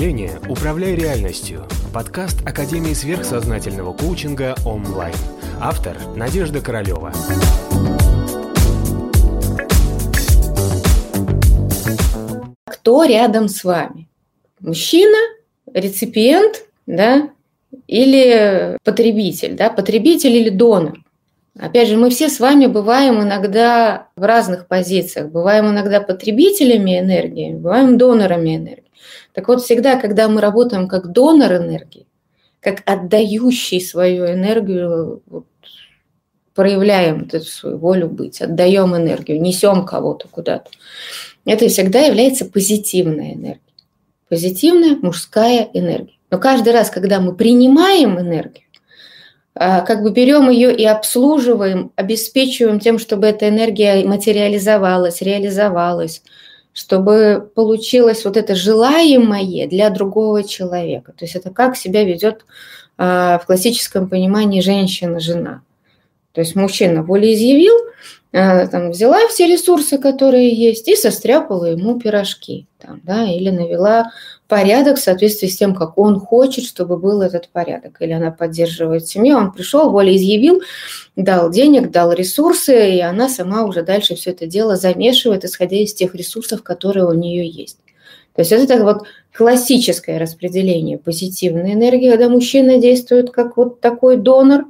мышления «Управляй реальностью» – подкаст Академии сверхсознательного коучинга онлайн. Автор – Надежда Королева. Кто рядом с вами? Мужчина, реципиент, да, или потребитель, да, потребитель или донор? Опять же, мы все с вами бываем иногда в разных позициях. Бываем иногда потребителями энергии, бываем донорами энергии. Так вот, всегда, когда мы работаем как донор энергии, как отдающий свою энергию, вот, проявляем эту свою волю быть, отдаем энергию, несем кого-то куда-то, это всегда является позитивной энергией. Позитивная мужская энергия. Но каждый раз, когда мы принимаем энергию, а, как бы берем ее и обслуживаем, обеспечиваем тем, чтобы эта энергия материализовалась, реализовалась, чтобы получилось вот это желаемое для другого человека. То есть это как себя ведет а, в классическом понимании женщина-жена. То есть мужчина волеизъявил, там, взяла все ресурсы, которые есть, и состряпала ему пирожки. Там, да, или навела порядок в соответствии с тем, как он хочет, чтобы был этот порядок. Или она поддерживает семью, он пришел, волеизъявил, дал денег, дал ресурсы, и она сама уже дальше все это дело замешивает, исходя из тех ресурсов, которые у нее есть. То есть это вот классическое распределение позитивной энергии, когда мужчина действует как вот такой донор,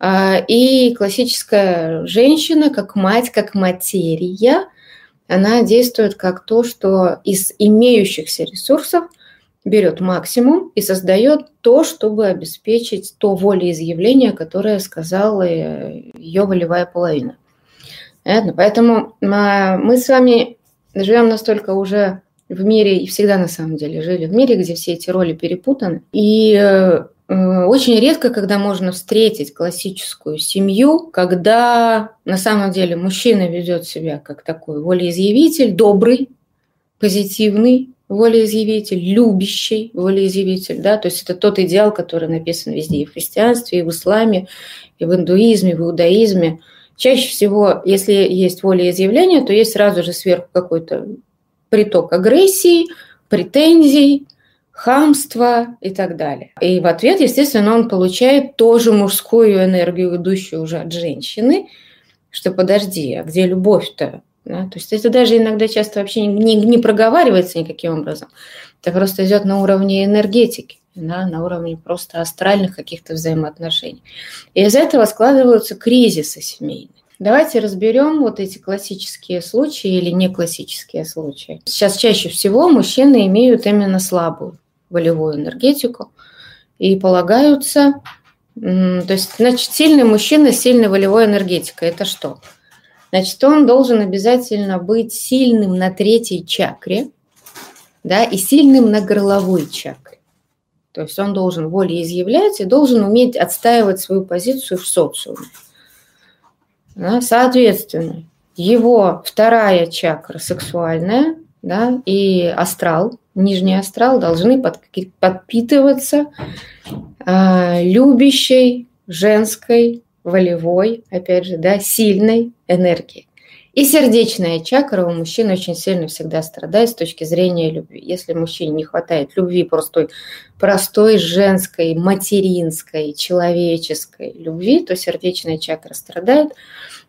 и классическая женщина, как мать, как материя, она действует как то, что из имеющихся ресурсов берет максимум и создает то, чтобы обеспечить то волеизъявление, которое сказала ее волевая половина. Поэтому а, мы с вами живем настолько уже в мире, и всегда на самом деле жили в мире, где все эти роли перепутаны. И э, очень редко, когда можно встретить классическую семью, когда на самом деле мужчина ведет себя как такой волеизъявитель, добрый, позитивный, волеизъявитель, любящий волеизъявитель, да, то есть это тот идеал, который написан везде и в христианстве, и в исламе, и в индуизме, и в иудаизме. Чаще всего, если есть волеизъявление, то есть сразу же сверху какой-то приток агрессии, претензий, хамства и так далее. И в ответ, естественно, он получает тоже мужскую энергию, идущую уже от женщины, что подожди, а где любовь-то? Да? То есть это даже иногда часто вообще не, не проговаривается никаким образом. Это просто идет на уровне энергетики, да, на уровне просто астральных каких-то взаимоотношений. И из этого складываются кризисы семейные. Давайте разберем вот эти классические случаи или не классические случаи. Сейчас чаще всего мужчины имеют именно слабую волевую энергетику и полагаются, то есть, значит, сильный мужчина с сильной волевой энергетикой – это что? значит, он должен обязательно быть сильным на третьей чакре, да, и сильным на горловой чакре. То есть он должен волеизъявлять и должен уметь отстаивать свою позицию в социуме. Да, соответственно, его вторая чакра сексуальная да, и астрал, нижний астрал должны подпитываться э, любящей женской волевой, опять же, да, сильной энергии. И сердечная чакра у мужчин очень сильно всегда страдает с точки зрения любви. Если мужчине не хватает любви простой, простой женской, материнской, человеческой любви, то сердечная чакра страдает.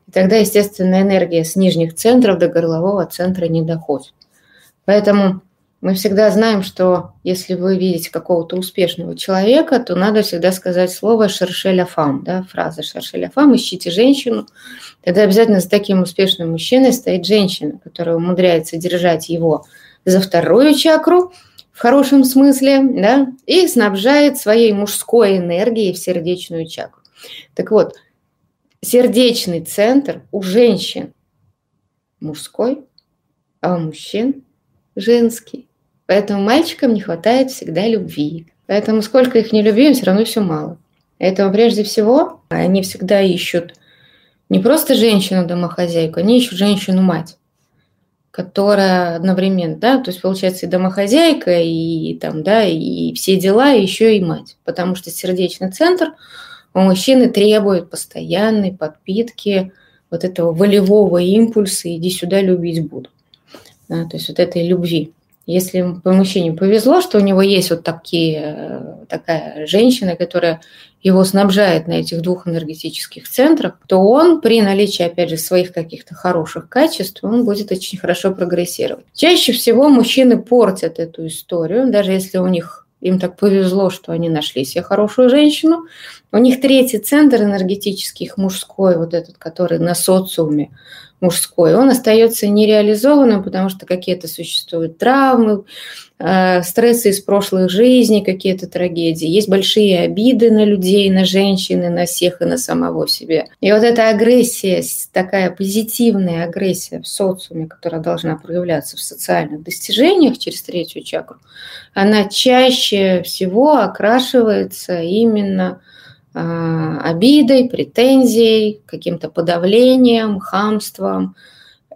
И тогда, естественно, энергия с нижних центров до горлового центра не доходит. Поэтому мы всегда знаем, что если вы видите какого-то успешного человека, то надо всегда сказать слово «шершеля фам», да, фраза «шершеля фам», ищите женщину, тогда обязательно за таким успешным мужчиной стоит женщина, которая умудряется держать его за вторую чакру, в хорошем смысле, да, и снабжает своей мужской энергией в сердечную чакру. Так вот, сердечный центр у женщин мужской, а у мужчин женский. Поэтому мальчикам не хватает всегда любви. Поэтому сколько их не любим, все равно все мало. Поэтому прежде всего они всегда ищут не просто женщину-домохозяйку, они ищут женщину-мать, которая одновременно, да, то есть получается и домохозяйка, и там, да, и все дела, и еще и мать. Потому что сердечный центр у мужчины требует постоянной подпитки вот этого волевого импульса «иди сюда, любить буду». Да, то есть вот этой любви. Если по мужчине повезло, что у него есть вот такие, э, такая женщина, которая его снабжает на этих двух энергетических центрах, то он при наличии, опять же, своих каких-то хороших качеств, он будет очень хорошо прогрессировать. Чаще всего мужчины портят эту историю, даже если у них им так повезло, что они нашли себе хорошую женщину. У них третий центр энергетический, их мужской, вот этот, который на социуме, мужской, он остается нереализованным, потому что какие-то существуют травмы, э, стрессы из прошлых жизней, какие-то трагедии. Есть большие обиды на людей, на женщин, на всех и на самого себя. И вот эта агрессия, такая позитивная агрессия в социуме, которая должна проявляться в социальных достижениях через третью чакру, она чаще всего окрашивается именно обидой, претензией, каким-то подавлением, хамством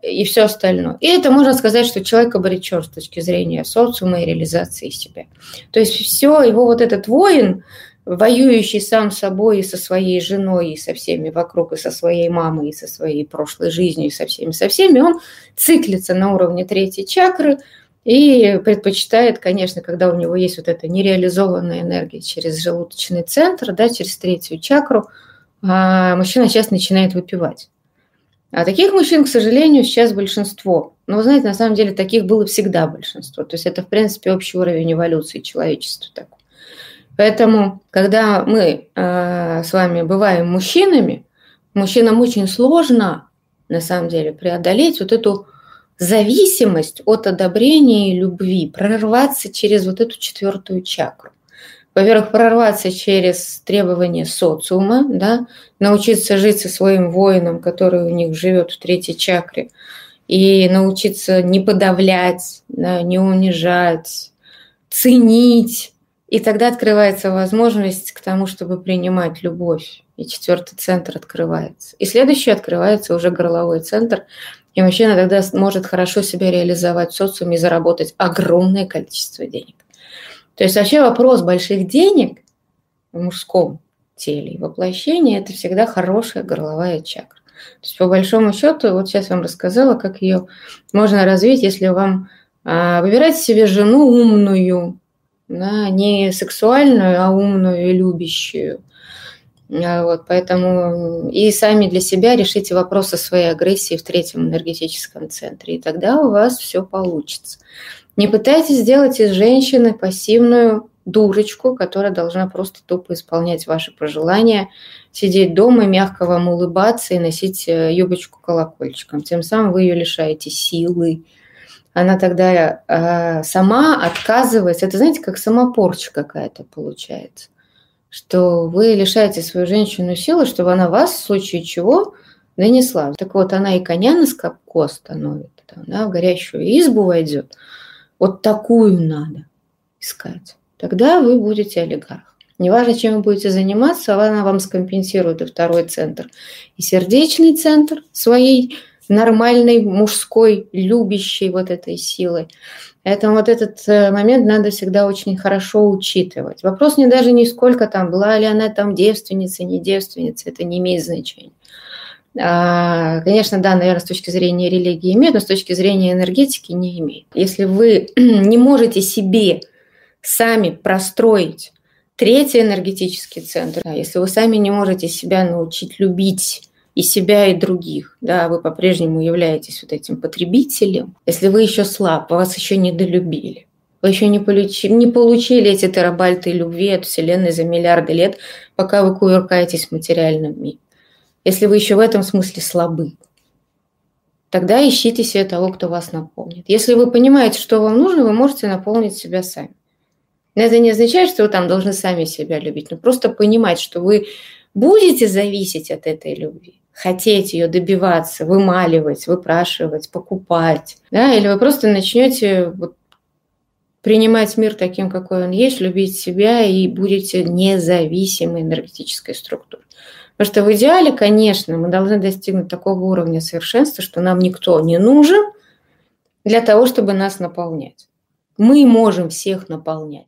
и все остальное. И это можно сказать, что человек обречен с точки зрения социума и реализации себя. То есть все, его вот этот воин, воюющий сам собой и со своей женой, и со всеми вокруг, и со своей мамой, и со своей прошлой жизнью, и со всеми, со всеми, он циклится на уровне третьей чакры – и предпочитает, конечно, когда у него есть вот эта нереализованная энергия через желудочный центр, да, через третью чакру, а мужчина сейчас начинает выпивать. А таких мужчин, к сожалению, сейчас большинство. Но вы знаете, на самом деле таких было всегда большинство. То есть это, в принципе, общий уровень эволюции человечества такой. Поэтому, когда мы э, с вами бываем мужчинами, мужчинам очень сложно, на самом деле, преодолеть вот эту зависимость от одобрения и любви, прорваться через вот эту четвертую чакру. Во-первых, прорваться через требования социума, да, научиться жить со своим воином, который у них живет в третьей чакре, и научиться не подавлять, да, не унижать, ценить. И тогда открывается возможность к тому, чтобы принимать любовь. И четвертый центр открывается. И следующий открывается уже горловой центр, и мужчина тогда может хорошо себя реализовать в социуме и заработать огромное количество денег. То есть вообще вопрос больших денег в мужском теле и воплощении – это всегда хорошая горловая чакра. То есть по большому счету, вот сейчас вам рассказала, как ее можно развить, если вам а, выбирать себе жену умную, да, не сексуальную, а умную и любящую, вот, поэтому и сами для себя решите вопросы своей агрессии в третьем энергетическом центре, и тогда у вас все получится. Не пытайтесь сделать из женщины пассивную дурочку, которая должна просто тупо исполнять ваши пожелания, сидеть дома, мягко вам улыбаться и носить э, юбочку колокольчиком. Тем самым вы ее лишаете силы. Она тогда э, сама отказывается. Это, знаете, как самопорча какая-то получается что вы лишаете свою женщину силы, чтобы она вас в случае чего донесла. Так вот, она и коня на скобку остановит, там, да, в горящую избу войдет. Вот такую надо искать. Тогда вы будете олигарх. Неважно, чем вы будете заниматься, она вам скомпенсирует и второй центр, и сердечный центр своей нормальной, мужской, любящей вот этой силой. Поэтому вот этот э, момент надо всегда очень хорошо учитывать. Вопрос не даже не сколько там, была ли она там девственница, не девственница, это не имеет значения. А, конечно, да, наверное, с точки зрения религии имеет, но с точки зрения энергетики не имеет. Если вы не можете себе сами простроить третий энергетический центр, если вы сами не можете себя научить любить и себя, и других. Да, вы по-прежнему являетесь вот этим потребителем. Если вы еще слаб, вас еще не долюбили, вы еще не получили, не получили эти терабайты любви от Вселенной за миллиарды лет, пока вы кувыркаетесь в материальном мире. Если вы еще в этом смысле слабы, тогда ищите себе того, кто вас наполнит. Если вы понимаете, что вам нужно, вы можете наполнить себя сами. это не означает, что вы там должны сами себя любить, но просто понимать, что вы будете зависеть от этой любви хотеть ее добиваться, вымаливать, выпрашивать, покупать, да, или вы просто начнете вот принимать мир таким, какой он есть, любить себя и будете независимой энергетической структурой. Потому что в идеале, конечно, мы должны достигнуть такого уровня совершенства, что нам никто не нужен для того, чтобы нас наполнять. Мы можем всех наполнять.